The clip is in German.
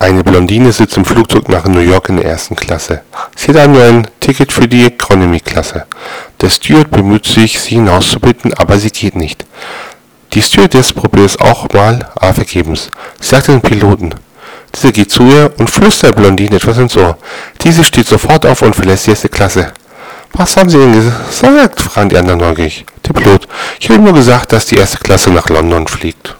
Eine Blondine sitzt im Flugzeug nach New York in der ersten Klasse. Sie hat nur ein Ticket für die Economy-Klasse. Der Steward bemüht sich, sie hinauszubitten, aber sie geht nicht. Die Stewardess probiert es auch mal, aber vergebens. Sie sagt den Piloten. Dieser geht zu ihr und flüstert Blondine etwas ins Ohr. Diese steht sofort auf und verlässt die erste Klasse. Was haben Sie denn gesagt? fragen die anderen neugierig. Der Pilot. Ich habe nur gesagt, dass die erste Klasse nach London fliegt.